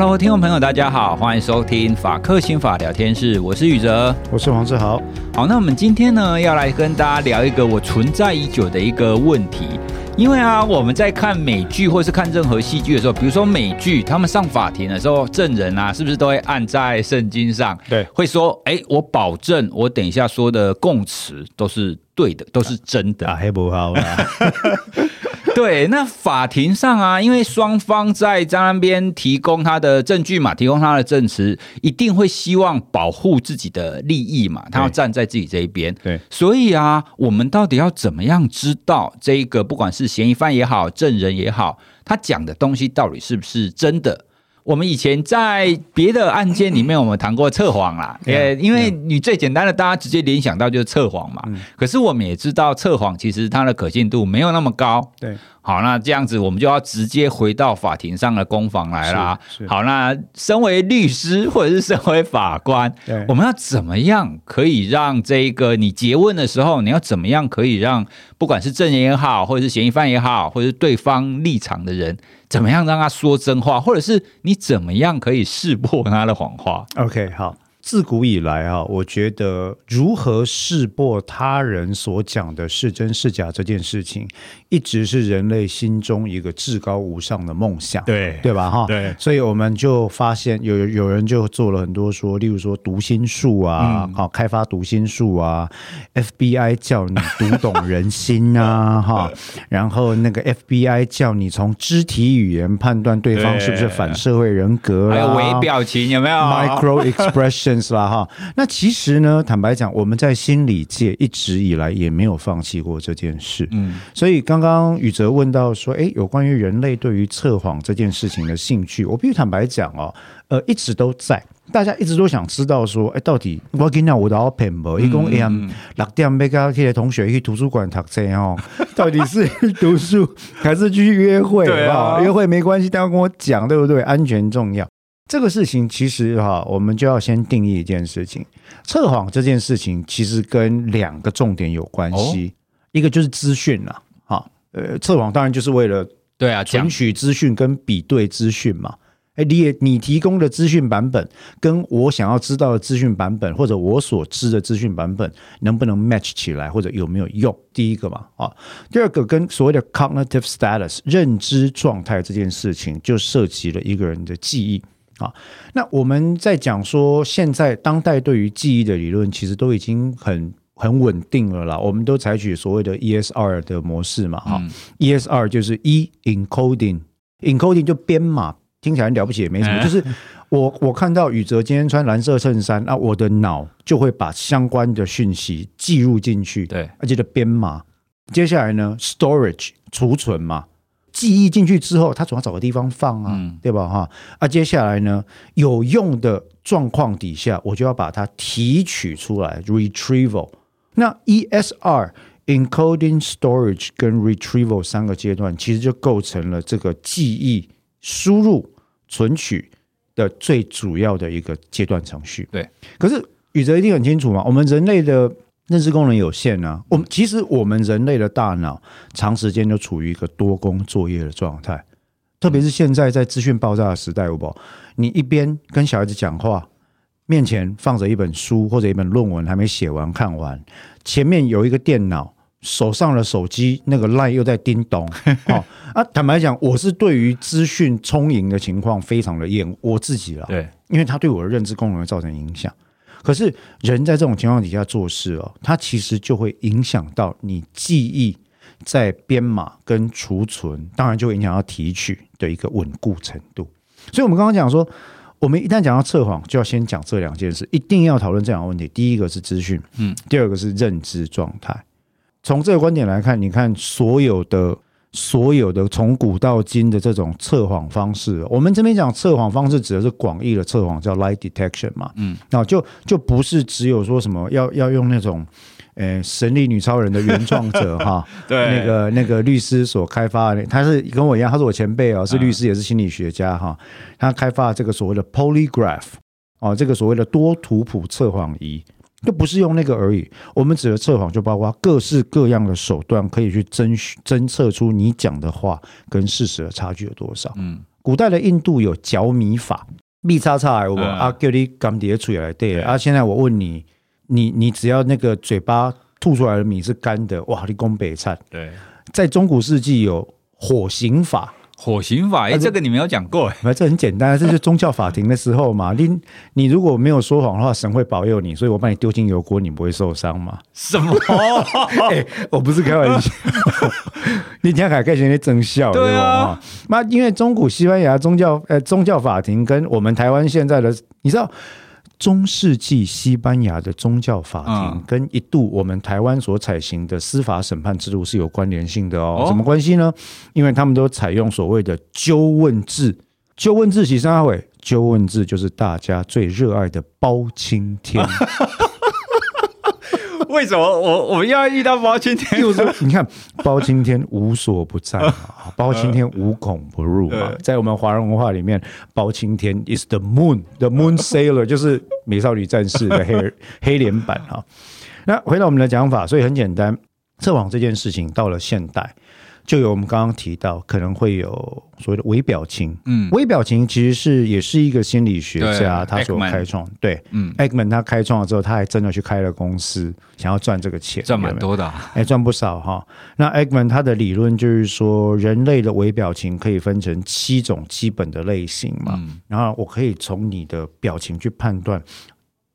Hello，听众朋友，大家好，欢迎收听法克新法聊天室，我是宇哲，我是黄志豪。好，那我们今天呢，要来跟大家聊一个我存在已久的一个问题。因为啊，我们在看美剧或是看任何戏剧的时候，比如说美剧，他们上法庭的时候，证人啊，是不是都会按在圣经上？对，会说，哎，我保证，我等一下说的供词都是对的，都是真的。啊，黑不好啊。对，那法庭上啊，因为双方在张那边提供他的证据嘛，提供他的证词，一定会希望保护自己的利益嘛，他要站在自己这一边。对，所以啊，我们到底要怎么样知道这个，不管是嫌疑犯也好，证人也好，他讲的东西到底是不是真的？我们以前在别的案件里面，我们谈过测谎啦，呃，因为你最简单的，大家直接联想到就是测谎嘛。可是我们也知道，测谎其实它的可信度没有那么高。对。好，那这样子我们就要直接回到法庭上的攻防来啦。好，那身为律师或者是身为法官，我们要怎么样可以让这个你诘问的时候，你要怎么样可以让不管是证人也好，或者是嫌疑犯也好，或者是对方立场的人，怎么样让他说真话，或者是你怎么样可以识破他的谎话？OK，好。自古以来啊，我觉得如何识破他人所讲的是真是假这件事情，一直是人类心中一个至高无上的梦想，对对吧？哈，对，所以我们就发现有有人就做了很多说，例如说读心术啊，好、嗯、开发读心术啊，FBI 叫你读懂人心啊，哈，然后那个 FBI 叫你从肢体语言判断对方是不是反社会人格、啊，还有微表情有没有？Micro expression。是啦哈，那其实呢，坦白讲，我们在心理界一直以来也没有放弃过这件事。嗯，所以刚刚宇哲问到说，哎，有关于人类对于测谎这件事情的兴趣，我必须坦白讲哦，呃，一直都在，大家一直都想知道说，哎，到底我跟你讲我的好朋友，一共 M 六点被跟这些同学去图书馆读册哦，到底是读书还是去约会？对啊，约会没关系，但要跟我讲，对不对？安全重要。这个事情其实哈，我们就要先定义一件事情，测谎这件事情其实跟两个重点有关系，哦、一个就是资讯啦，哈，呃，测谎当然就是为了对啊，存取资讯跟比对资讯嘛，哎，你也你提供的资讯版本跟我想要知道的资讯版本，或者我所知的资讯版本能不能 match 起来，或者有没有用？第一个嘛，啊，第二个跟所谓的 cognitive status 认知状态这件事情，就涉及了一个人的记忆。啊，那我们在讲说，现在当代对于记忆的理论，其实都已经很很稳定了啦。我们都采取所谓的 ESR 的模式嘛，哈、嗯、，ESR 就是 E encoding，encoding 就编码，听起来很了不起也没什么，就是我我看到宇哲今天穿蓝色衬衫，那我的脑就会把相关的讯息记录进去，对，而且的编码。接下来呢，storage 储存嘛。记忆进去之后，他总要找个地方放啊，嗯、对吧？哈啊，接下来呢，有用的状况底下，我就要把它提取出来，retrieval。那 ESR encoding、storage 跟 retrieval 三个阶段，其实就构成了这个记忆输入、存取的最主要的一个阶段程序。对，可是宇哲一定很清楚嘛，我们人类的。认知功能有限呢、啊，我们其实我们人类的大脑长时间就处于一个多工作业的状态，特别是现在在资讯爆炸的时代，不，你一边跟小孩子讲话，面前放着一本书或者一本论文还没写完看完，前面有一个电脑，手上的手机那个 line 又在叮咚，哦。啊，坦白讲，我是对于资讯充盈的情况非常的厌恶我自己了，对，因为它对我的认知功能会造成影响。可是人在这种情况底下做事哦，它其实就会影响到你记忆在编码跟储存，当然就会影响到提取的一个稳固程度。所以，我们刚刚讲说，我们一旦讲到测谎，就要先讲这两件事，一定要讨论这两个问题。第一个是资讯，嗯，第二个是认知状态。从这个观点来看，你看所有的。所有的从古到今的这种测谎方式，我们这边讲测谎方式指的是广义的测谎，叫 lie detection 嘛，嗯，那就就不是只有说什么要要用那种，呃，神力女超人的原创者 哈，对，那个那个律师所开发的，他是跟我一样，他是我前辈哦，是律师也是心理学家哈，他开发这个所谓的 polygraph 哦，这个所谓的多图谱测谎仪。就不是用那个而已。我们指的测谎，就包括各式各样的手段，可以去侦侦测出你讲的话跟事实的差距有多少。嗯，古代的印度有嚼米法，米叉叉，我啊叫你甘碟出来对啊。现在我问你，你你只要那个嘴巴吐出来的米是干的，哇，你攻北菜。对，在中古世纪有火刑法。火刑法，哎，这个你没有讲过，哎，这很简单，这是宗教法庭的时候嘛。你你如果没有说谎的话，神会保佑你，所以我把你丢进油锅，你不会受伤嘛？什么？哎，我不是开玩笑，你听凯凯先生真笑，对吧？那因为中古西班牙宗教，呃，宗教法庭跟我们台湾现在的，你知道？中世纪西班牙的宗教法庭跟一度我们台湾所采行的司法审判制度是有关联性的哦。什么关系呢？因为他们都采用所谓的纠问制。纠问制，是啥会？纠问制就是大家最热爱的包青天。为什么我我们要遇到包青天？就是你看，包青天无所不在嘛，包青天无孔不入嘛。在我们华人文化里面，包青天 is the moon，the moon sailor，就是美少女战士的黑 黑脸版哈。那回到我们的讲法，所以很简单，测谎这件事情到了现代。就有我们刚刚提到，可能会有所谓的微表情。嗯，微表情其实是也是一个心理学家他所开创。对，嗯，Eggman 他开创了之后，他还真的去开了公司，想要赚这个钱，赚蛮多的，哎，赚不少哈。那 Eggman 他的理论就是说，人类的微表情可以分成七种基本的类型嘛。然后我可以从你的表情去判断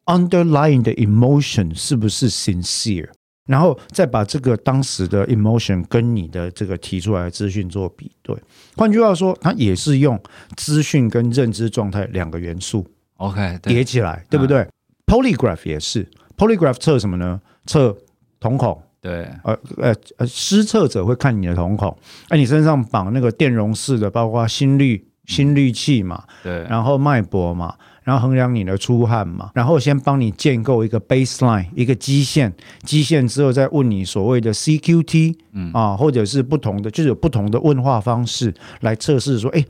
underlying 的 emotion 是不是 sincere。然后再把这个当时的 emotion 跟你的这个提出来的资讯做比对，换句话说，它也是用资讯跟认知状态两个元素，OK 叠起来，对不对？Polygraph 也是，Polygraph 测什么呢？测瞳孔，对，呃呃呃，施测者会看你的瞳孔，哎，你身上绑那个电容式的，包括心率、心率器嘛，对，然后脉搏嘛。然后衡量你的出汗嘛，然后先帮你建构一个 baseline 一个基线，基线之后再问你所谓的 CQT，嗯。啊，或者是不同的，就是有不同的问话方式来测试说，哎，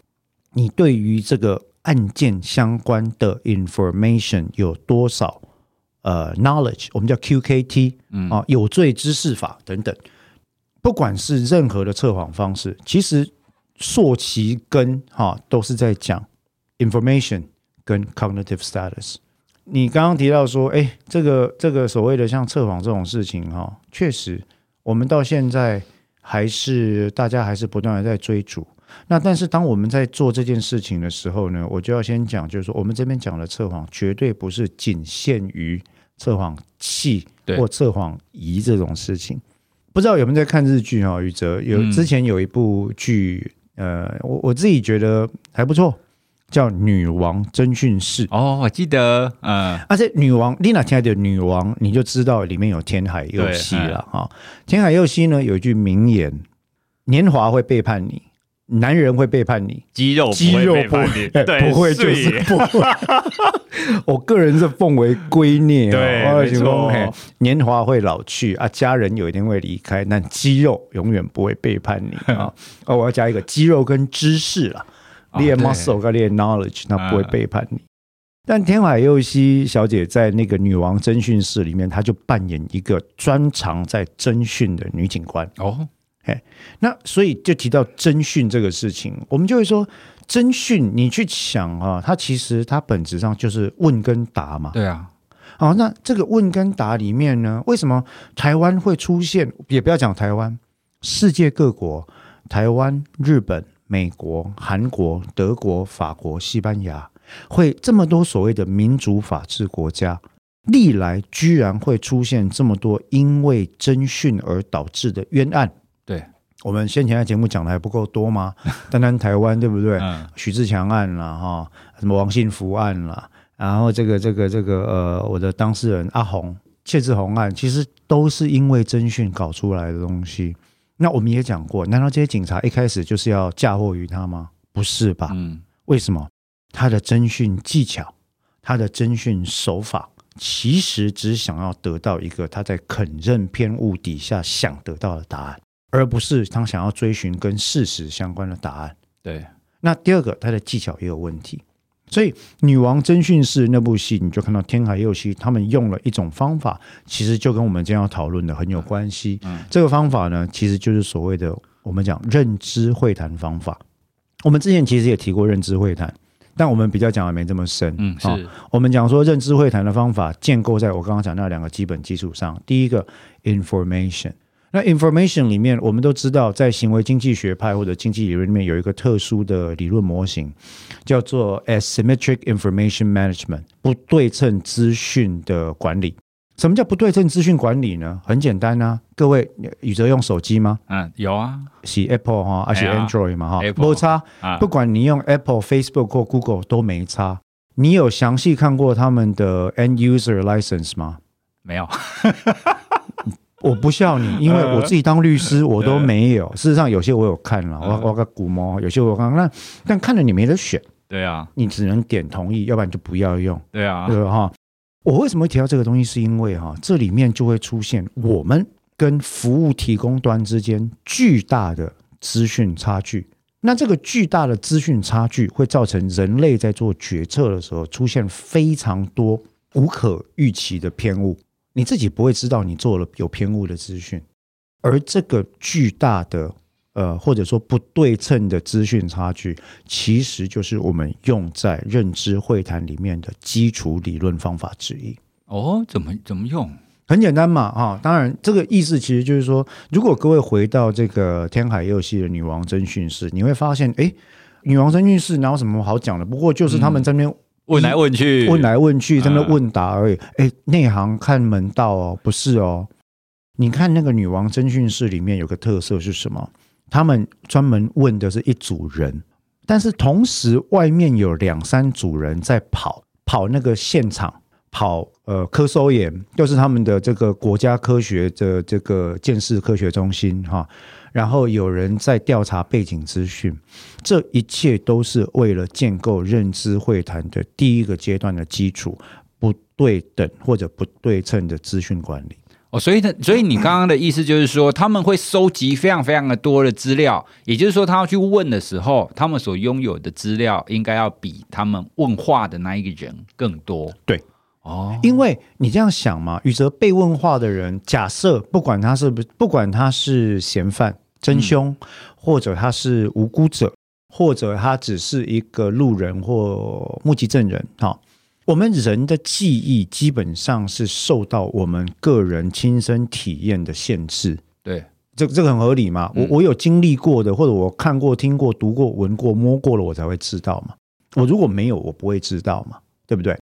你对于这个案件相关的 information 有多少呃 knowledge，我们叫 QKT，嗯。啊，有罪知识法等等，不管是任何的测谎方式，其实溯其根哈都是在讲 information。跟 cognitive status，你刚刚提到说，哎，这个这个所谓的像测谎这种事情，哈，确实，我们到现在还是大家还是不断的在追逐。那但是当我们在做这件事情的时候呢，我就要先讲，就是说，我们这边讲的测谎，绝对不是仅限于测谎器或测谎仪这种事情。不知道有没有在看日剧啊？宇哲有之前有一部剧，呃，我我自己觉得还不错。叫女王侦讯室哦，我记得，嗯，而且女王丽娜亲爱的女王，你就知道里面有天海佑希了哈。天海佑希呢有一句名言：年华会背叛你，男人会背叛你，肌肉肌肉不会不会就是不会。我个人是奉为圭臬，对，没错。年华会老去啊，家人有一天会离开，但肌肉永远不会背叛你啊。哦，我要加一个肌肉跟知识了。练 muscle 跟练 knowledge，那不会背叛你。但天海佑希小姐在那个女王侦讯室里面，她就扮演一个专长在侦讯的女警官。哦，哎，那所以就提到侦讯这个事情，我们就会说侦讯，你去想啊，它其实它本质上就是问跟答嘛。对啊。好，那这个问跟答里面呢，为什么台湾会出现？也不要讲台湾，世界各国，台湾、日本。美国、韩国、德国、法国、西班牙，会这么多所谓的民主法治国家，历来居然会出现这么多因为侦讯而导致的冤案。对，我们先前的节目讲的还不够多吗？单单台湾对不对？许志强案啦，哈，什么王信福案啦，然后这个这个这个呃，我的当事人阿红谢志宏案，其实都是因为侦讯搞出来的东西。那我们也讲过，难道这些警察一开始就是要嫁祸于他吗？不是吧？嗯，为什么？他的侦讯技巧，他的侦讯手法，其实只想要得到一个他在肯认偏误底下想得到的答案，而不是他想要追寻跟事实相关的答案。对。那第二个，他的技巧也有问题。所以，《女王侦讯室》那部戏，你就看到天海佑希他们用了一种方法，其实就跟我们今天要讨论的很有关系。嗯，这个方法呢，其实就是所谓的我们讲认知会谈方法。我们之前其实也提过认知会谈，但我们比较讲的没这么深。嗯，是、哦、我们讲说认知会谈的方法建构在我刚刚讲那两个基本基础上。第一个，information。那 information 里面，我们都知道，在行为经济学派或者经济理论里面有一个特殊的理论模型，叫做 asymmetric information management，不对称资讯的管理。什么叫不对称资讯管理呢？很简单啊，各位，宇哲用手机吗？嗯，有啊，是 Apple 哈，而且 Android 嘛哈，没差。不管你用 Apple、Facebook 或 Google 都没差。你有详细看过他们的 End User License 吗？没有。我不笑你，因为我自己当律师，我都没有。事实上，有些我有看了，我我个古猫，有些我看，那但看了你没得选。对啊，你只能点同意，要不然就不要用。对啊，对哈。我为什么会提到这个东西？是因为哈，这里面就会出现我们跟服务提供端之间巨大的资讯差距。那这个巨大的资讯差距会造成人类在做决策的时候出现非常多无可预期的偏误。你自己不会知道你做了有偏误的资讯，而这个巨大的呃或者说不对称的资讯差距，其实就是我们用在认知会谈里面的基础理论方法之一。哦，怎么怎么用？很简单嘛，啊，当然这个意思其实就是说，如果各位回到这个天海佑希的女王侦讯室，你会发现，哎，女王侦讯室哪有什么好讲的？不过就是他们这边。问来问去，问来问去，在那问答而已。哎、嗯，内行看门道哦，不是哦。你看那个女王侦讯室里面有个特色是什么？他们专门问的是一组人，但是同时外面有两三组人在跑，跑那个现场，跑呃科搜研，就是他们的这个国家科学的这个建设科学中心哈。然后有人在调查背景资讯，这一切都是为了建构认知会谈的第一个阶段的基础，不对等或者不对称的资讯管理。哦，所以呢，所以你刚刚的意思就是说，他们会收集非常非常的多的资料，也就是说，他要去问的时候，他们所拥有的资料应该要比他们问话的那一个人更多。对，哦，因为你这样想嘛，宇哲被问话的人，假设不管他是不是，不管他是嫌犯。真凶，或者他是无辜者，或者他只是一个路人或目击证人。哈，我们人的记忆基本上是受到我们个人亲身体验的限制。对，这这个很合理嘛？我我有经历过的，或者我看过、听过、读过、闻过、摸过了，我才会知道嘛。我如果没有，我不会知道嘛，对不对？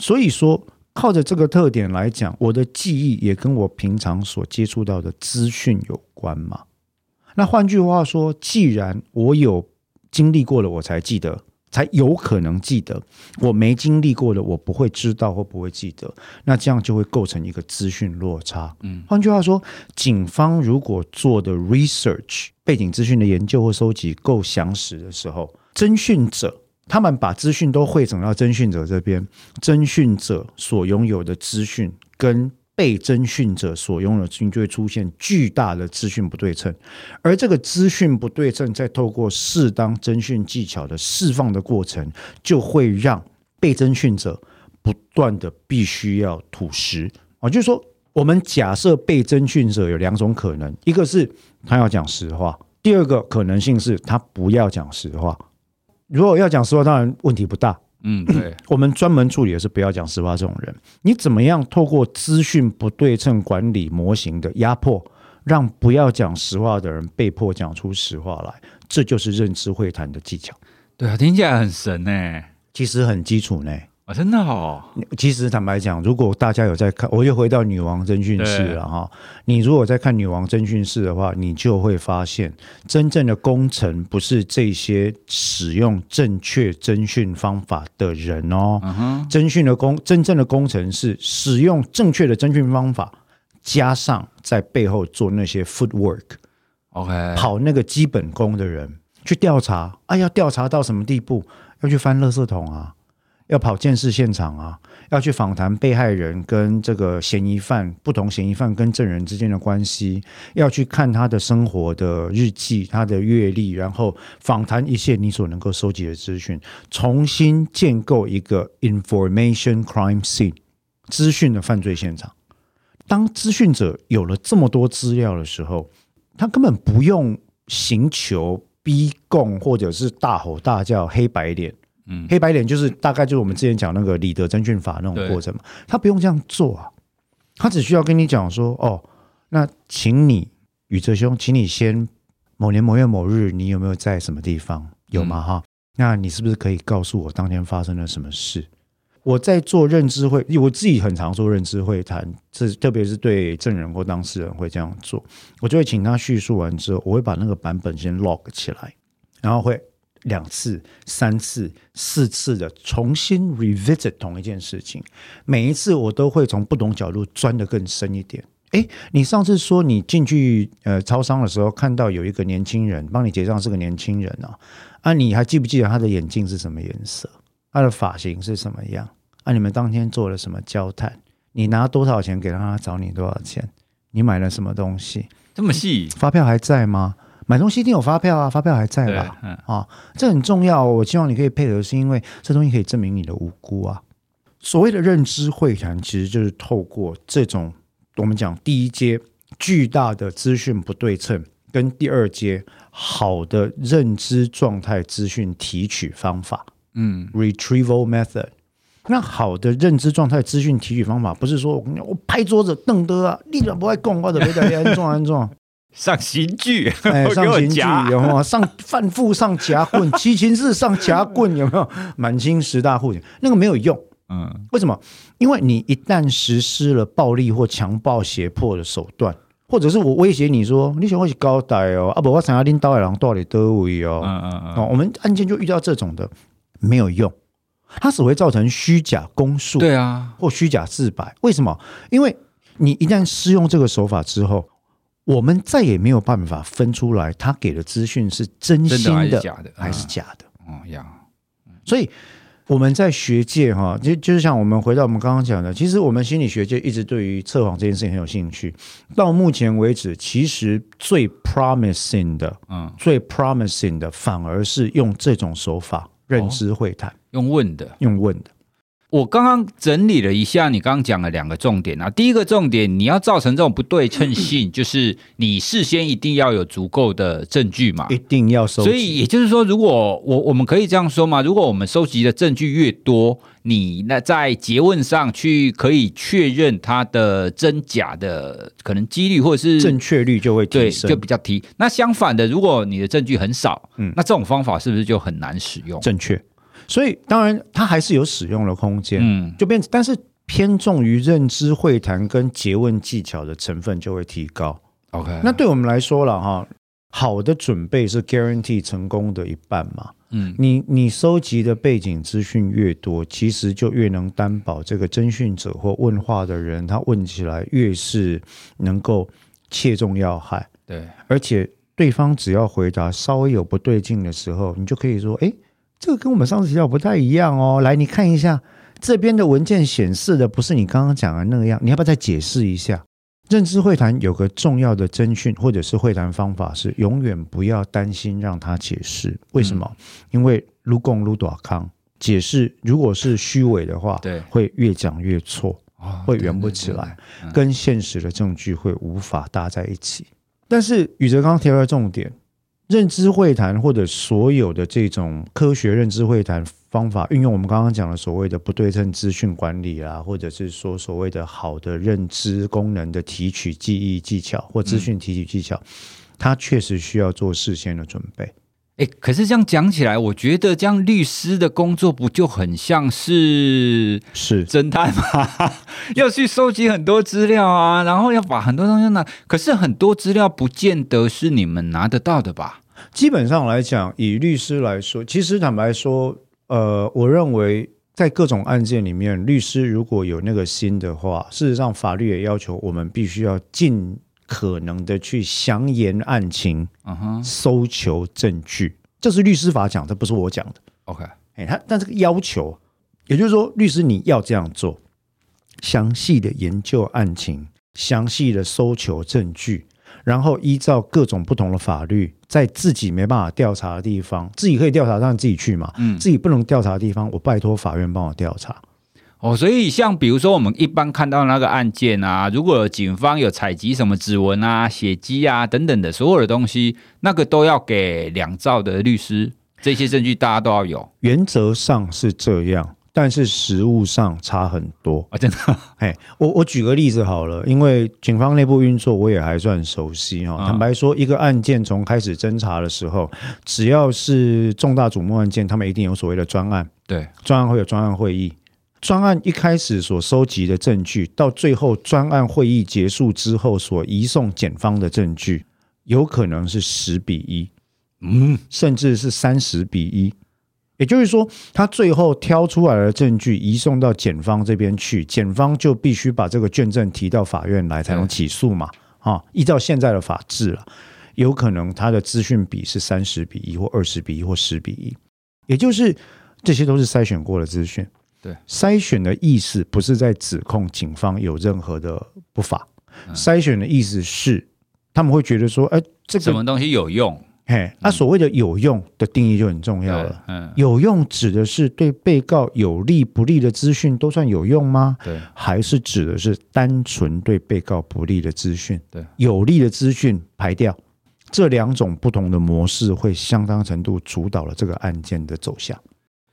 所以说，靠着这个特点来讲，我的记忆也跟我平常所接触到的资讯有关嘛。那换句话说，既然我有经历过了，我才记得，才有可能记得。我没经历过的，我不会知道或不会记得。那这样就会构成一个资讯落差。嗯，换句话说，警方如果做的 research 背景资讯的研究或收集够详实的时候，侦讯者他们把资讯都汇总到侦讯者这边，侦讯者所拥有的资讯跟。被征讯者所拥有的资讯就会出现巨大的资讯不对称，而这个资讯不对称，在透过适当征讯技巧的释放的过程，就会让被征讯者不断的必须要吐实啊，就是说，我们假设被征讯者有两种可能，一个是他要讲实话，第二个可能性是他不要讲实话。如果要讲实话，当然问题不大。嗯，对，我们专门处理的是不要讲实话这种人。你怎么样透过资讯不对称管理模型的压迫，让不要讲实话的人被迫讲出实话来？这就是认知会谈的技巧。对啊，听起来很神呢，其实很基础呢。啊，真的哦！其实坦白讲，如果大家有在看，我又回到女王侦讯室了哈。你如果在看女王侦讯室的话，你就会发现，真正的功臣不是这些使用正确侦讯方法的人哦。侦讯的功，真正的功臣是使用正确的侦讯方法，加上在背后做那些 footwork，OK，跑那个基本功的人去调查。啊，要调查到什么地步？要去翻垃圾桶啊！要跑鉴识现场啊，要去访谈被害人跟这个嫌疑犯，不同嫌疑犯跟证人之间的关系，要去看他的生活的日记、他的阅历，然后访谈一切你所能够收集的资讯，重新建构一个 information crime scene 资讯的犯罪现场。当资讯者有了这么多资料的时候，他根本不用刑求。逼供或者是大吼大叫、黑白脸。嗯，黑白脸就是大概就是我们之前讲那个李德真讯法那种过程嘛。他不用这样做啊，他只需要跟你讲说：“哦，那请你宇哲兄，请你先某年某月某日，你有没有在什么地方？有吗？哈、嗯，那你是不是可以告诉我当天发生了什么事？”我在做认知会，我自己很常做认知会谈，这特别是对证人或当事人会这样做。我就会请他叙述完之后，我会把那个版本先 log 起来，然后会两次、三次、四次的重新 revisit 同一件事情。每一次我都会从不同角度钻得更深一点。诶，你上次说你进去呃超商的时候，看到有一个年轻人帮你结账，是个年轻人啊，啊，你还记不记得他的眼镜是什么颜色？他的发型是什么样？啊，你们当天做了什么交谈？你拿多少钱给他？他找你多少钱？你买了什么东西？这么细？发票还在吗？买东西一定有发票啊，发票还在吧？嗯、啊，这很重要。我希望你可以配合，是因为这东西可以证明你的无辜啊。所谓的认知会谈，其实就是透过这种我们讲第一阶巨大的资讯不对称，跟第二阶好的认知状态资讯提取方法。嗯，retrieval method。那好的认知状态资讯提取方法，不是说我拍桌子瞪得啊，立马不爱讲，或者别在安装安装上刑具，哎，上刑具有没有？上 犯妇上夹棍，七情四上夹棍有没有？满清十大酷刑那个没有用，嗯，为什么？因为你一旦实施了暴力或强暴胁迫的手段，或者是我威胁你说，你想我去交代哦，啊不，我想要拎刀来让到底得位哦，嗯嗯嗯，哦，我们案件就遇到这种的。没有用，它只会造成虚假公诉，对啊，或虚假自白。为什么？因为你一旦施用这个手法之后，我们再也没有办法分出来他给的资讯是真心的，的还是假的，还是假的。哦，呀，所以我们在学界哈，就就是像我们回到我们刚刚讲的，其实我们心理学界一直对于测谎这件事情很有兴趣。到目前为止，其实最 promising 的，嗯，最 promising 的，反而是用这种手法。认知会谈、哦、用问的，用问的。我刚刚整理了一下，你刚刚讲了两个重点啊。第一个重点，你要造成这种不对称性，就是你事先一定要有足够的证据嘛，一定要收集。所以也就是说，如果我我们可以这样说嘛，如果我们收集的证据越多，你那在诘问上去可以确认它的真假的可能几率，或者是正确率就会提升，就比较低。那相反的，如果你的证据很少，嗯，那这种方法是不是就很难使用？正确。所以，当然，它还是有使用的空间，嗯，就变，但是偏重于认知会谈跟詰问技巧的成分就会提高。OK，那对我们来说了哈，好的准备是 guarantee 成功的一半嘛，嗯，你你收集的背景资讯越多，其实就越能担保这个征讯者或问话的人，他问起来越是能够切中要害。对，而且对方只要回答稍微有不对劲的时候，你就可以说，哎。这个跟我们上次提到不太一样哦，来，你看一下这边的文件显示的不是你刚刚讲的那个样，你要不要再解释一下？认知会谈有个重要的侦讯或者是会谈方法是，永远不要担心让他解释。为什么？嗯、因为如共如短康解释，如果是虚伪的话，对，会越讲越错，会圆不起来，对对对，跟现实的证据会无法搭在一起。但是宇哲刚刚提到的重点。认知会谈或者所有的这种科学认知会谈方法，运用我们刚刚讲的所谓的不对称资讯管理啊，或者是说所谓的好的认知功能的提取记忆技巧或资讯提取技巧，它确实需要做事先的准备。诶，可是这样讲起来，我觉得这样律师的工作不就很像是是侦探吗？要去收集很多资料啊，然后要把很多东西拿。可是很多资料不见得是你们拿得到的吧？基本上来讲，以律师来说，其实坦白说，呃，我认为在各种案件里面，律师如果有那个心的话，事实上法律也要求我们必须要尽。可能的去详言案情，嗯哼，搜求证据，这是律师法讲的，不是我讲的。OK，哎，他但这个要求，也就是说，律师你要这样做，详细的研究案情，详细的搜求证据，然后依照各种不同的法律，在自己没办法调查的地方，自己可以调查，让自己去嘛。嗯，自己不能调查的地方，我拜托法院帮我调查。哦，所以像比如说我们一般看到那个案件啊，如果警方有采集什么指纹啊、血迹啊等等的所有的东西，那个都要给两造的律师，这些证据大家都要有。原则上是这样。但是实务上差很多啊！真的，哎，我我举个例子好了，因为警方内部运作我也还算熟悉哈。坦白说，一个案件从开始侦查的时候，只要是重大瞩目案件，他们一定有所谓的专案。对，专案会有专案会议，专案一开始所收集的证据，到最后专案会议结束之后所移送检方的证据，有可能是十比一，嗯，甚至是三十比一。也就是说，他最后挑出来的证据移送到检方这边去，检方就必须把这个卷证提到法院来才能起诉嘛。啊，依照现在的法制了，有可能他的资讯比是三十比一或二十比一或十比一，也就是这些都是筛选过的资讯。对，筛选的意思不是在指控警方有任何的不法，筛选的意思是他们会觉得说，哎，这个什么东西有用。嘿，那所谓的有用的定义就很重要了。嗯，有用指的是对被告有利不利的资讯都算有用吗？对，还是指的是单纯对被告不利的资讯？对，有利的资讯排掉，这两种不同的模式会相当程度主导了这个案件的走向。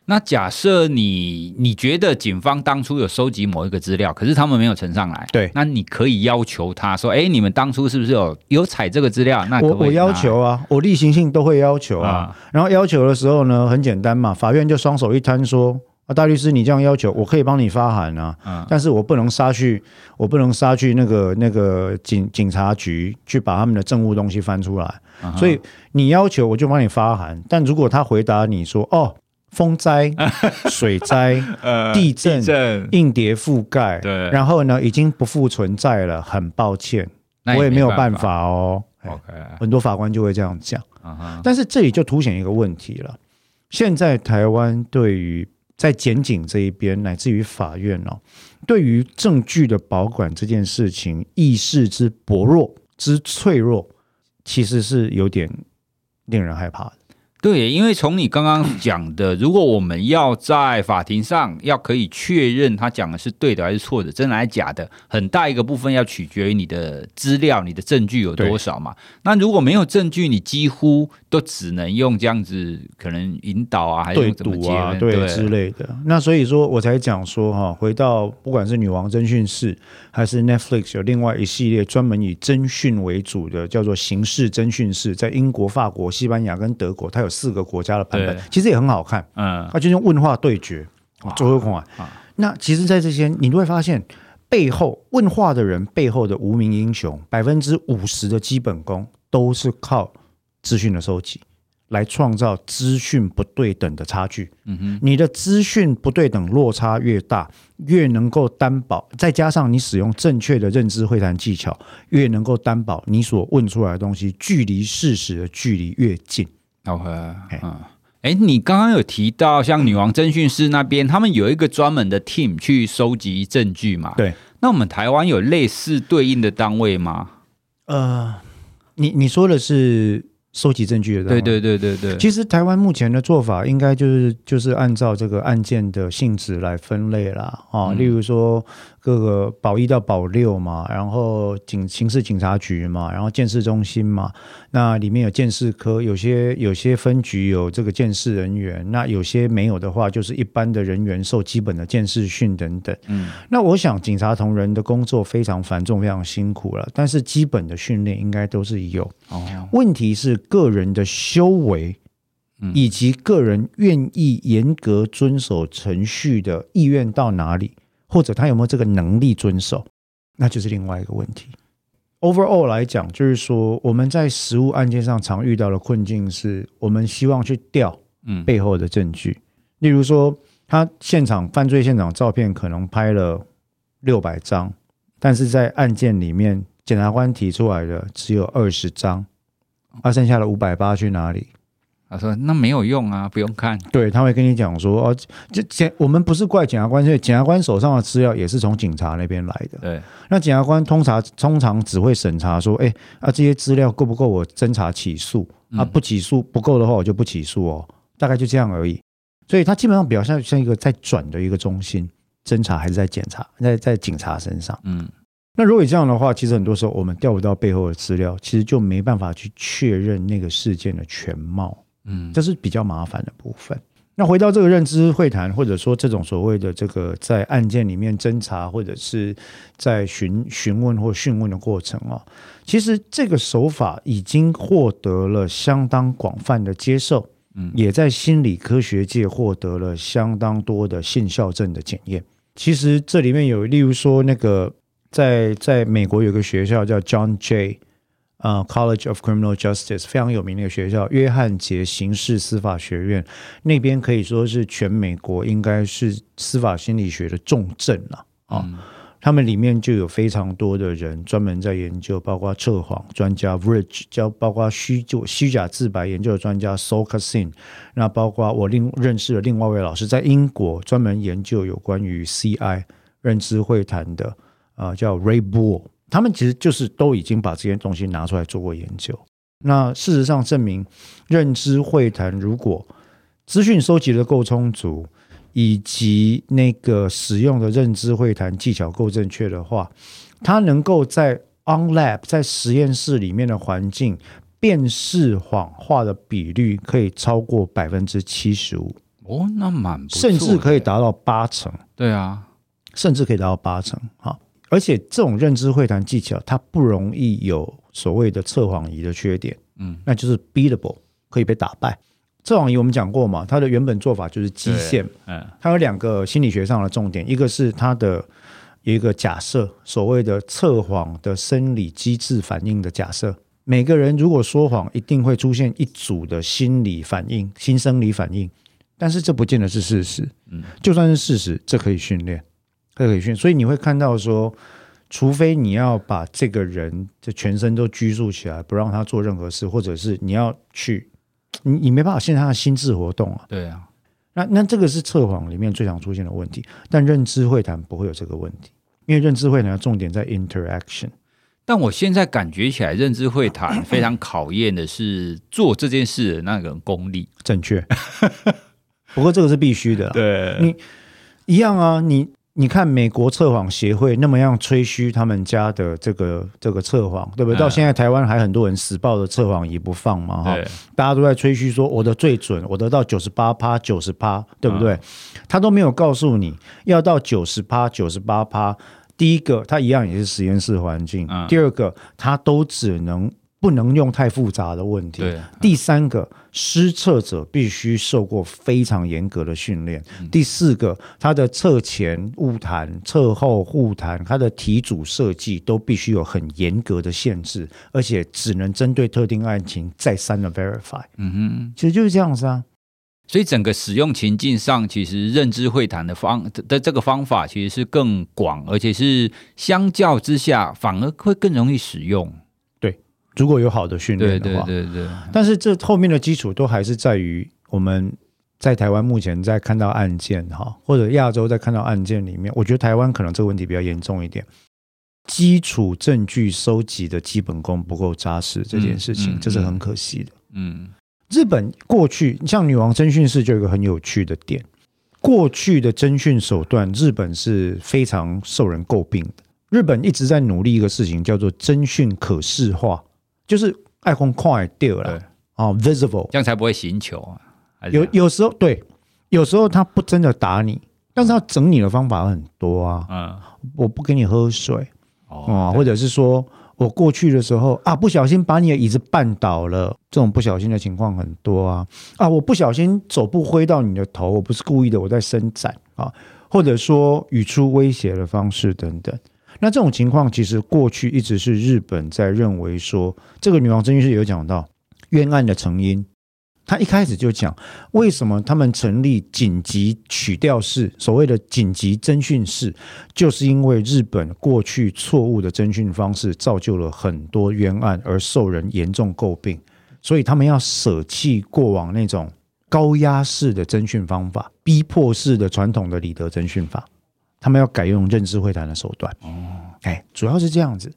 那假设你你觉得警方当初有收集某一个资料，可是他们没有呈上来，对，那你可以要求他说：“哎，你们当初是不是有有采这个资料？”那我我要求啊，我例行性都会要求啊。啊然后要求的时候呢，很简单嘛，法院就双手一摊说：“啊，大律师，你这样要求，我可以帮你发函啊，嗯、但是我不能杀去，我不能杀去那个那个警警察局去把他们的证物东西翻出来。嗯、所以你要求我就帮你发函，但如果他回答你说：‘哦’。”风灾、水灾、地震、硬碟覆盖，对，然后呢，已经不复存在了，很抱歉，也我也没有办法哦。OK，很多法官就会这样讲。Uh huh. 但是这里就凸显一个问题了：现在台湾对于在检警这一边，乃至于法院哦，对于证据的保管这件事情，意识之薄弱之脆弱，其实是有点令人害怕的。对，因为从你刚刚 讲的，如果我们要在法庭上要可以确认他讲的是对的还是错的，真的还是假的，很大一个部分要取决于你的资料、你的证据有多少嘛。那如果没有证据，你几乎都只能用这样子可能引导啊，还是怎么结啊，对，对之类的。那所以说我才讲说哈，回到不管是女王侦讯室，还是 Netflix 有另外一系列专门以侦讯为主的，叫做刑事侦讯室，在英国、法国、西班牙跟德国，它有。四个国家的版本其实也很好看，嗯，它就用问话对决，最后看。那其实，在这些你都会发现，背后问话的人背后的无名英雄，百分之五十的基本功都是靠资讯的收集来创造资讯不对等的差距。嗯哼，你的资讯不对等落差越大，越能够担保，再加上你使用正确的认知会谈技巧，越能够担保你所问出来的东西距离事实的距离越近。OK，嗯，哎，你刚刚有提到像女王侦讯室那边，他们有一个专门的 team 去收集证据嘛？对，那我们台湾有类似对应的单位吗？呃，你你说的是？收集证据的，对对对对对。其实台湾目前的做法，应该就是就是按照这个案件的性质来分类啦。啊。例如说各个保一到保六嘛，然后警刑事警察局嘛，然后鉴识中心嘛，那里面有鉴识科，有些有些分局有这个鉴识人员，那有些没有的话，就是一般的人员受基本的鉴识训等等。嗯，那我想警察同仁的工作非常繁重，非常辛苦了，但是基本的训练应该都是有。哦，问题是。个人的修为，以及个人愿意严格遵守程序的意愿到哪里，或者他有没有这个能力遵守，那就是另外一个问题。Overall 来讲，就是说我们在实物案件上常遇到的困境是，我们希望去调嗯背后的证据，例如说他现场犯罪现场照片可能拍了六百张，但是在案件里面检察官提出来的只有二十张。他、啊、剩下的五百八去哪里？他说：“那没有用啊，不用看。”对，他会跟你讲说：“哦，这检我们不是怪检察官，因为检察官手上的资料也是从警察那边来的。对，那检察官通常通常只会审查说：‘哎，啊，这些资料够不够我侦查起诉？啊，不起诉不够的话，我就不起诉哦。’大概就这样而已。所以，他基本上表现像一个在转的一个中心。侦查还是在检查，在在警察身上。嗯，那如果这样的话，其实很多时候我们调不到背后的资料，其实就没办法去确认那个事件的全貌。嗯，这是比较麻烦的部分。那回到这个认知会谈，或者说这种所谓的这个在案件里面侦查，或者是在询询问或讯问的过程啊，其实这个手法已经获得了相当广泛的接受，嗯，也在心理科学界获得了相当多的信效证的检验。其实这里面有，例如说那个在在美国有个学校叫 John Jay。啊、uh，College of Criminal Justice 非常有名的一个学校，约翰杰刑事司法学院那边可以说是全美国应该是司法心理学的重镇了啊。嗯、他们里面就有非常多的人专门在研究，包括测谎专家叫包括虚就虚假自白研究的专家 Saul Kassin，那包括我另认识了另外一位老师，在英国专门研究有关于 CI 认知会谈的啊、呃，叫 Ray Bull。他们其实就是都已经把这些东西拿出来做过研究。那事实上证明，认知会谈如果资讯收集的够充足，以及那个使用的认知会谈技巧够正确的话，它能够在 on lab 在实验室里面的环境辨识谎话的比率可以超过百分之七十五。哦，那蛮甚至可以达到八成。对啊，甚至可以达到八成。哈。而且这种认知会谈技巧，它不容易有所谓的测谎仪的缺点，嗯，那就是 beatable 可以被打败。测谎仪我们讲过嘛，它的原本做法就是基线，嗯，它有两个心理学上的重点，一个是它的有一个假设，所谓的测谎的生理机制反应的假设，每个人如果说谎，一定会出现一组的心理反应、新生理反应，但是这不见得是事实，嗯，就算是事实，这可以训练。可以训，所以你会看到说，除非你要把这个人的全身都拘束起来，不让他做任何事，或者是你要去，你你没办法限制他的心智活动啊。对啊，那那这个是测谎里面最常出现的问题，但认知会谈不会有这个问题，因为认知会谈的重点在 interaction。但我现在感觉起来，认知会谈 非常考验的是做这件事的那个功力正确。不过这个是必须的，对你一样啊，你。你看美国测谎协会那么样吹嘘他们家的这个这个测谎，对不对？到现在台湾还很多人死抱着测谎仪不放嘛，哈，大家都在吹嘘说我的最准，我得到九十八趴、九十趴，对不对？他都没有告诉你要到九十趴、九十八趴。第一个，他一样也是实验室环境；第二个，他都只能。不能用太复杂的问题。对，第三个，施测者必须受过非常严格的训练。嗯、第四个，他的测前晤谈、测后晤谈，他的题组设计都必须有很严格的限制，而且只能针对特定案情再三的 verify。嗯哼，其实就是这样子啊。所以整个使用情境上，其实认知会谈的方的这个方法其实是更广，而且是相较之下反而会更容易使用。如果有好的训练的话，对对对对，但是这后面的基础都还是在于我们在台湾目前在看到案件哈，或者亚洲在看到案件里面，我觉得台湾可能这个问题比较严重一点，基础证据收集的基本功不够扎实，这件事情这是很可惜的。嗯，日本过去像女王侦讯室就有一个很有趣的点，过去的侦讯手段日本是非常受人诟病的，日本一直在努力一个事情叫做侦讯可视化。就是爱空快掉了哦，visible，这样才不会行球啊。有有时候对，有时候他不真的打你，但是他整你的方法很多啊。嗯，我不给你喝水哦，或者是说我过去的时候啊，不小心把你的椅子绊倒了，这种不小心的情况很多啊。啊，我不小心手部挥到你的头，我不是故意的，我在伸展啊，或者说语出威胁的方式等等。那这种情况其实过去一直是日本在认为说，这个女王侦讯室有讲到冤案的成因，他一开始就讲为什么他们成立紧急取调室，所谓的紧急侦讯室，就是因为日本过去错误的侦讯方式造就了很多冤案，而受人严重诟病，所以他们要舍弃过往那种高压式的侦讯方法，逼迫式的传统的礼德侦讯法。他们要改用认知会谈的手段。哦，哎，主要是这样子，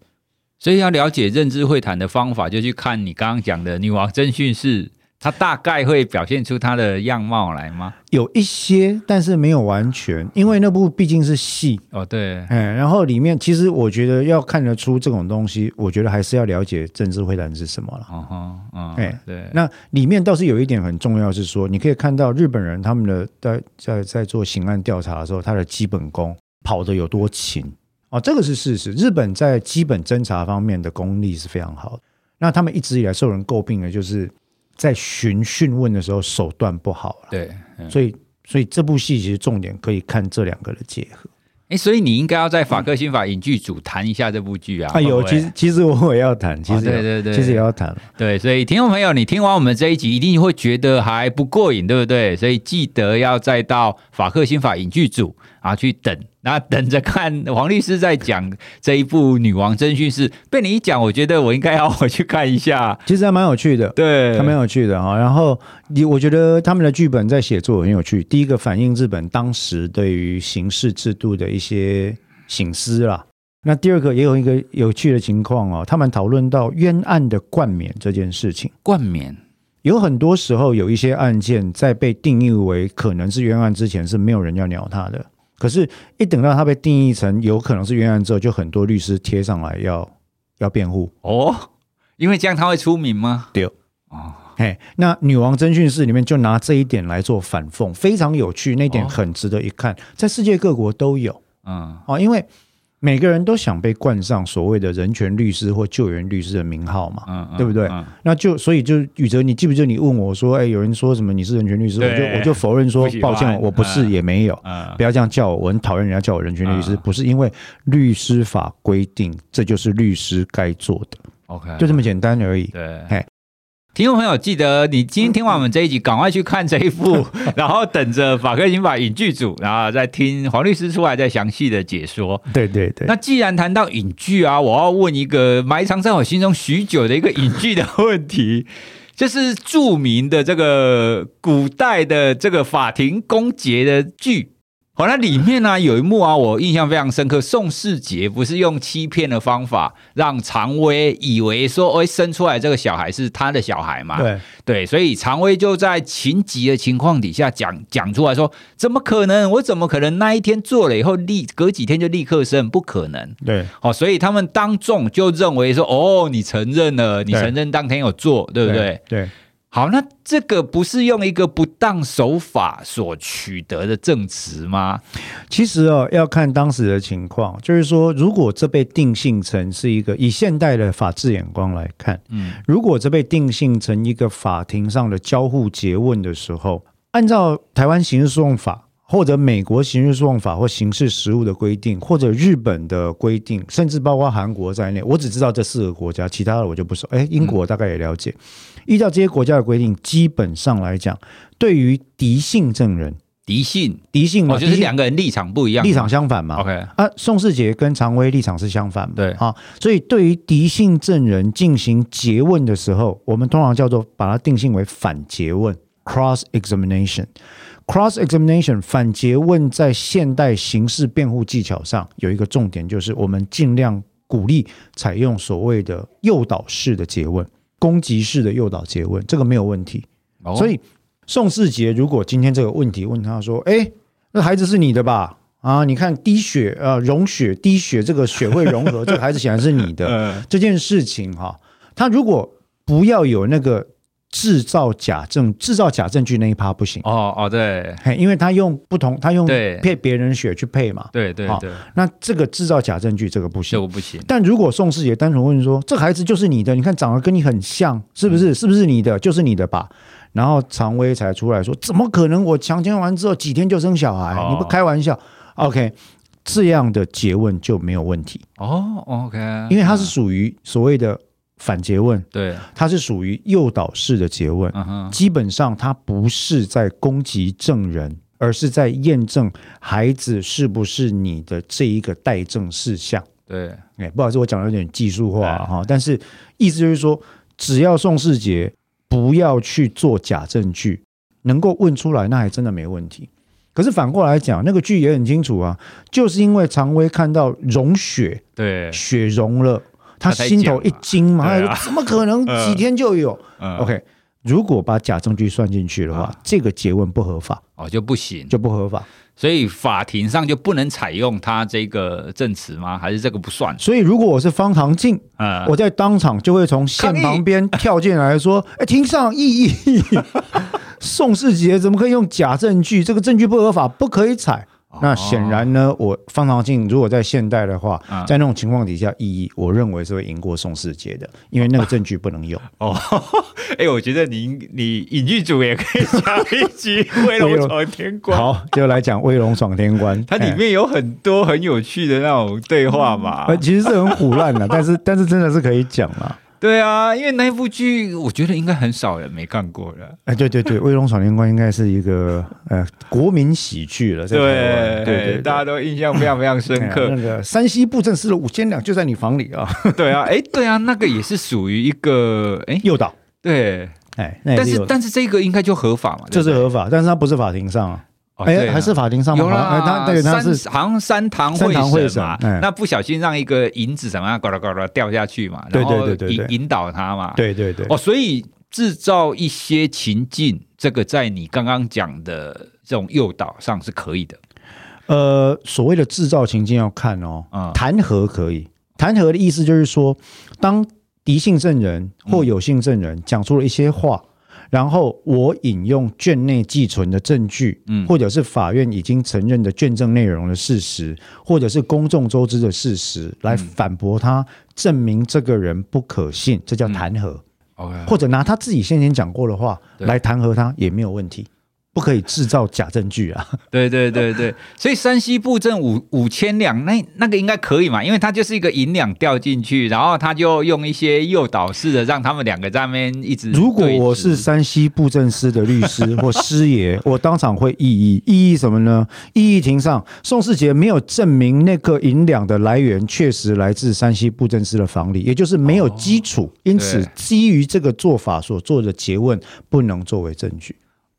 所以要了解认知会谈的方法，就去看你刚刚讲的女王侦讯室，他大概会表现出他的样貌来吗？有一些，但是没有完全，因为那部毕竟是戏哦。对，哎，然后里面其实我觉得要看得出这种东西，我觉得还是要了解政治会谈是什么了。哦哈，嗯，哎，对，那里面倒是有一点很重要，是说你可以看到日本人他们的在在在做刑案调查的时候，他的基本功跑得有多勤哦，这个是事实。日本在基本侦查方面的功力是非常好的。那他们一直以来受人诟病的就是在询讯问的时候手段不好了。对，所以所以这部戏其实重点可以看这两个的结合。哎，所以你应该要在法克新法影剧组谈一下这部剧啊！哎呦，其实其实我也要谈，其实对对对，其实也要谈。对，所以听众朋友，你听完我们这一集，一定会觉得还不过瘾，对不对？所以记得要再到法克新法影剧组啊去等。那等着看黄律师在讲这一部《女王侦讯是》，被你一讲，我觉得我应该要 回去看一下。其实还蛮有趣的，对，还蛮有趣的啊。然后你，我觉得他们的剧本在写作很有趣。第一个反映日本当时对于刑事制度的一些醒思啦。那第二个也有一个有趣的情况哦，他们讨论到冤案的冠冕这件事情。冠冕有很多时候有一些案件在被定义为可能是冤案之前，是没有人要鸟他的。可是，一等到他被定义成有可能是冤案之后，就很多律师贴上来要要辩护。哦，因为这样他会出名吗？对。哦，嘿，那《女王侦讯室》里面就拿这一点来做反讽，非常有趣，那点很值得一看，在世界各国都有，嗯，哦，因为。每个人都想被冠上所谓的人权律师或救援律师的名号嘛，嗯嗯、对不对？嗯、那就所以就宇哲，你记不记得你问我说，哎，有人说什么你是人权律师，我就我就否认说，抱歉，我不是，也没有，嗯、不要这样叫我，我很讨厌人家叫我人权律师，嗯、不是因为律师法规定这就是律师该做的，OK，就这么简单而已，对，嘿。听众朋友，记得你今天听完我们这一集，赶快去看这一部，然后等着法克刑法影剧组，然后再听黄律师出来再详细的解说。对对对。那既然谈到影剧啊，我要问一个埋藏在我心中许久的一个影剧的问题，就是著名的这个古代的这个法庭公结的剧。好，那里面呢有一幕啊，我印象非常深刻。宋世杰不是用欺骗的方法让常威以为说，哎，生出来这个小孩是他的小孩嘛？对对，所以常威就在情急的情况底下讲讲出来说，怎么可能？我怎么可能那一天做了以后立隔几天就立刻生？不可能。对，好，所以他们当众就认为说，哦，你承认了，你承认当天有做，对，对不对？对。对好，那这个不是用一个不当手法所取得的证词吗？其实哦，要看当时的情况，就是说，如果这被定性成是一个以现代的法治眼光来看，嗯，如果这被定性成一个法庭上的交互诘问的时候，按照台湾刑事诉讼法。或者美国刑事诉讼法或刑事实务的规定，或者日本的规定，甚至包括韩国在内，我只知道这四个国家，其他的我就不熟。哎，英国大概也了解。嗯、依照这些国家的规定，基本上来讲，对于敌性证人，敌性敌性嘛，哦、就是两个人立场不一样，立场相反嘛。OK 啊，宋世杰跟常威立场是相反嘛？对啊，所以对于敌性证人进行诘问的时候，我们通常叫做把它定性为反诘问 （cross examination）。Cross examination 反诘问在现代刑事辩护技巧上有一个重点，就是我们尽量鼓励采用所谓的诱导式的诘问，攻击式的诱导诘问，这个没有问题。哦、所以宋世杰如果今天这个问题问他说：“哎，那孩子是你的吧？啊，你看滴血呃溶血滴血，这个血会融合，这个孩子显然是你的。这件事情哈，他如果不要有那个。”制造假证、制造假证据那一趴不行哦哦对，因为他用不同，他用配别人血去配嘛，对对对，那这个制造假证据这个不行，这个不行。但如果宋世杰单纯问说，这孩子就是你的，你看长得跟你很像，是不是？是不是你的？就是你的吧？然后常威才出来说，怎么可能？我强奸完之后几天就生小孩？你不开玩笑？OK，这样的诘问就没有问题哦。OK，因为它是属于所谓的。反诘问，对，它是属于诱导式的诘问，uh. 基本上它不是在攻击证人，而是在验证孩子是不是你的这一个待证事项。对，哎，不好意思，我讲的有点技术化哈，但是意思就是说，只要宋世杰不要去做假证据，能够问出来，那还真的没问题。可是反过来讲，那个剧也很清楚啊，就是因为常威看到融血，对，血融了。他心头一惊嘛，他说：“怎么可能几天就有？”OK，如果把假证据算进去的话，啊、这个结问不合法哦，就不行，就不合法。所以法庭上就不能采用他这个证词吗？还是这个不算？所以如果我是方唐镜，嗯，我在当场就会从线旁边跳进来说：“ 哎议，庭上异议，宋世杰怎么可以用假证据？这个证据不合法，不可以采。”那显然呢，我方唐镜如果在现代的话，在那种情况底下，意义，我认为是会赢过宋世杰的，因为那个证据不能用。哦，哎、欸，我觉得你你影剧组也可以讲一集《威龙闯天关》。好，就来讲《威龙闯天关》，它里面有很多很有趣的那种对话嘛。呃，其实是很唬烂的，但是但是真的是可以讲嘛。对啊，因为那部剧，我觉得应该很少人没看过了。哎，对对对，《威龙闯天关》应该是一个呃国民喜剧了。对对对，大家都印象非常非常深刻。那个山西布政司的五千两就在你房里啊。对啊，哎，对啊，那个也是属于一个哎诱导。对，哎，但是但是这个应该就合法嘛？这是合法，但是它不是法庭上。哎，还是法庭上有啦，他对他是好像三堂会审嘛，那不小心让一个银子什么呱啦呱啦掉下去嘛，然后引引导他嘛，对对对。哦，所以制造一些情境，这个在你刚刚讲的这种诱导上是可以的。呃，所谓的制造情境要看哦，弹劾可以，弹劾的意思就是说，当敌性证人或有性证人讲出了一些话。然后我引用卷内寄存的证据，嗯，或者是法院已经承认的卷证内容的事实，或者是公众周知的事实，来反驳他，证明这个人不可信，这叫弹劾。OK，或者拿他自己先前讲过的话来弹劾他也没有问题。不可以制造假证据啊！对对对对，所以山西布政五五千两，那那个应该可以嘛？因为他就是一个银两掉进去，然后他就用一些诱导式的，让他们两个在那边一直。如果我是山西布政司的律师或师爷，我当场会异议，异议什么呢？异议庭上，宋世杰没有证明那个银两的来源确实来自山西布政司的房里，也就是没有基础，哦、因此基于这个做法所做的诘问不能作为证据。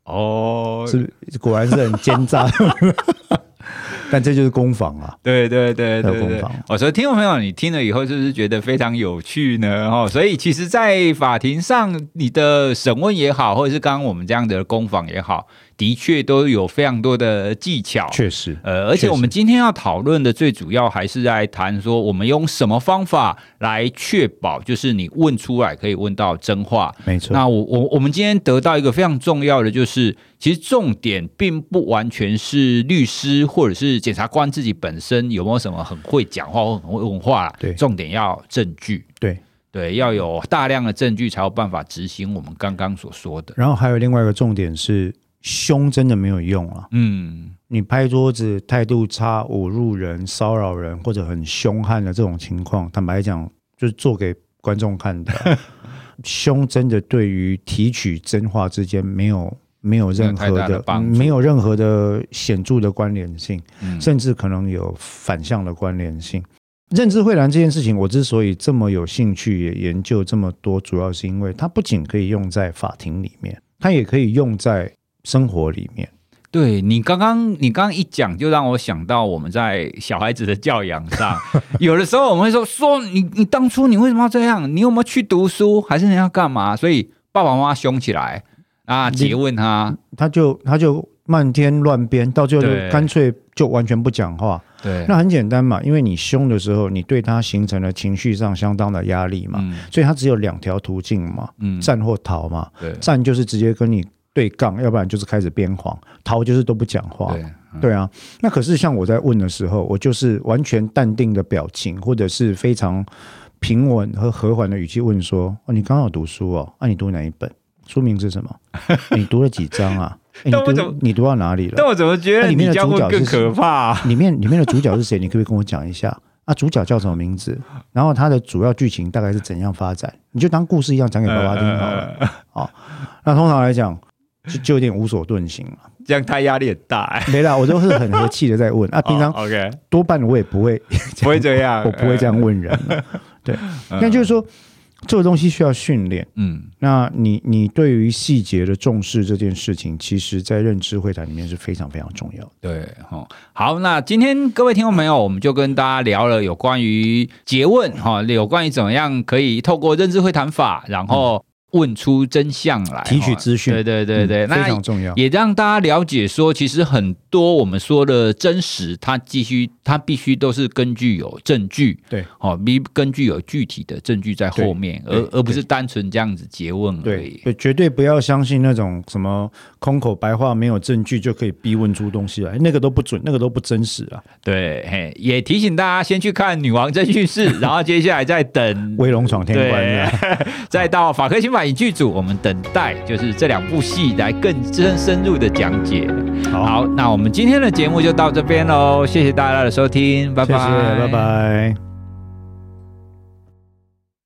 哦，是果然是很奸诈，但这就是攻防啊！对对对对对，我说听众朋友，你听了以后是不是觉得非常有趣呢？哦，所以其实，在法庭上，你的审问也好，或者是刚刚我们这样的攻防也好。的确都有非常多的技巧，确实，呃，而且我们今天要讨论的最主要还是在谈说，我们用什么方法来确保，就是你问出来可以问到真话，没错。那我我我们今天得到一个非常重要的，就是其实重点并不完全是律师或者是检察官自己本身有没有什么很会讲话或很会问话，对，重点要证据，对对，要有大量的证据才有办法执行我们刚刚所说的。然后还有另外一个重点是。凶真的没有用啊！嗯，你拍桌子、态度差、侮辱人、骚扰人，或者很凶悍的这种情况，坦白讲，就是做给观众看的。凶真的对于提取真话之间没有没有任何的，的没有任何的显著的关联性，嗯、甚至可能有反向的关联性。认知会谈这件事情，我之所以这么有兴趣，也研究这么多，主要是因为它不仅可以用在法庭里面，它也可以用在。生活里面，对你刚刚你刚刚一讲，就让我想到我们在小孩子的教养上，有的时候我们会说说你你当初你为什么要这样？你有没有去读书？还是你要干嘛？所以爸爸妈妈凶起来啊，诘问他，他就他就漫天乱编，到最后就干脆就完全不讲话。对，那很简单嘛，因为你凶的时候，你对他形成了情绪上相当的压力嘛，嗯、所以他只有两条途径嘛，嗯，战或逃嘛。对，战就是直接跟你。对杠，要不然就是开始编谎，逃就是都不讲话。对，啊，那可是像我在问的时候，我就是完全淡定的表情，或者是非常平稳和和缓的语气问说：“哦，你刚好读书哦？啊，你读哪一本？书名是什么？你读了几章啊？欸、你读你读到哪里了？但我怎么觉得里面的主角更可怕？里面里面的主角是谁？你可不可以跟我讲一下？啊，主角叫什么名字？然后他的主要剧情大概是怎样发展？你就当故事一样讲给爸爸听好了。好、呃，那通常来讲。就就有点无所遁形了，这样他压力很大、欸。没啦，我都是很和气的在问啊。平常 OK 多半我也不会不会这样，我不会这样问人。对，那就是说，这个东西需要训练。嗯，那你你对于细节的重视这件事情，其实在认知会谈里面是非常非常重要的。对，好，那今天各位听众朋友，我们就跟大家聊了有关于诘问哈，有关于怎么样可以透过认知会谈法，然后。问出真相来，提取资讯，对对对对，嗯、非常重要，也让大家了解说，其实很多我们说的真实，它继续，它必须都是根据有证据，对，哦，必根据有具体的证据在后面，而而不是单纯这样子诘问而已。对。对，绝对不要相信那种什么空口白话，没有证据就可以逼问出东西来，那个都不准，那个都不真实啊。对，嘿，也提醒大家先去看《女王真讯室》，然后接下来再等威龙闯天关，再到法科新法影剧组，我们等待就是这两部戏来更深深入的讲解。好，好，那我们今天的节目就到这边喽，谢谢大家的收听，拜拜，谢谢，拜拜。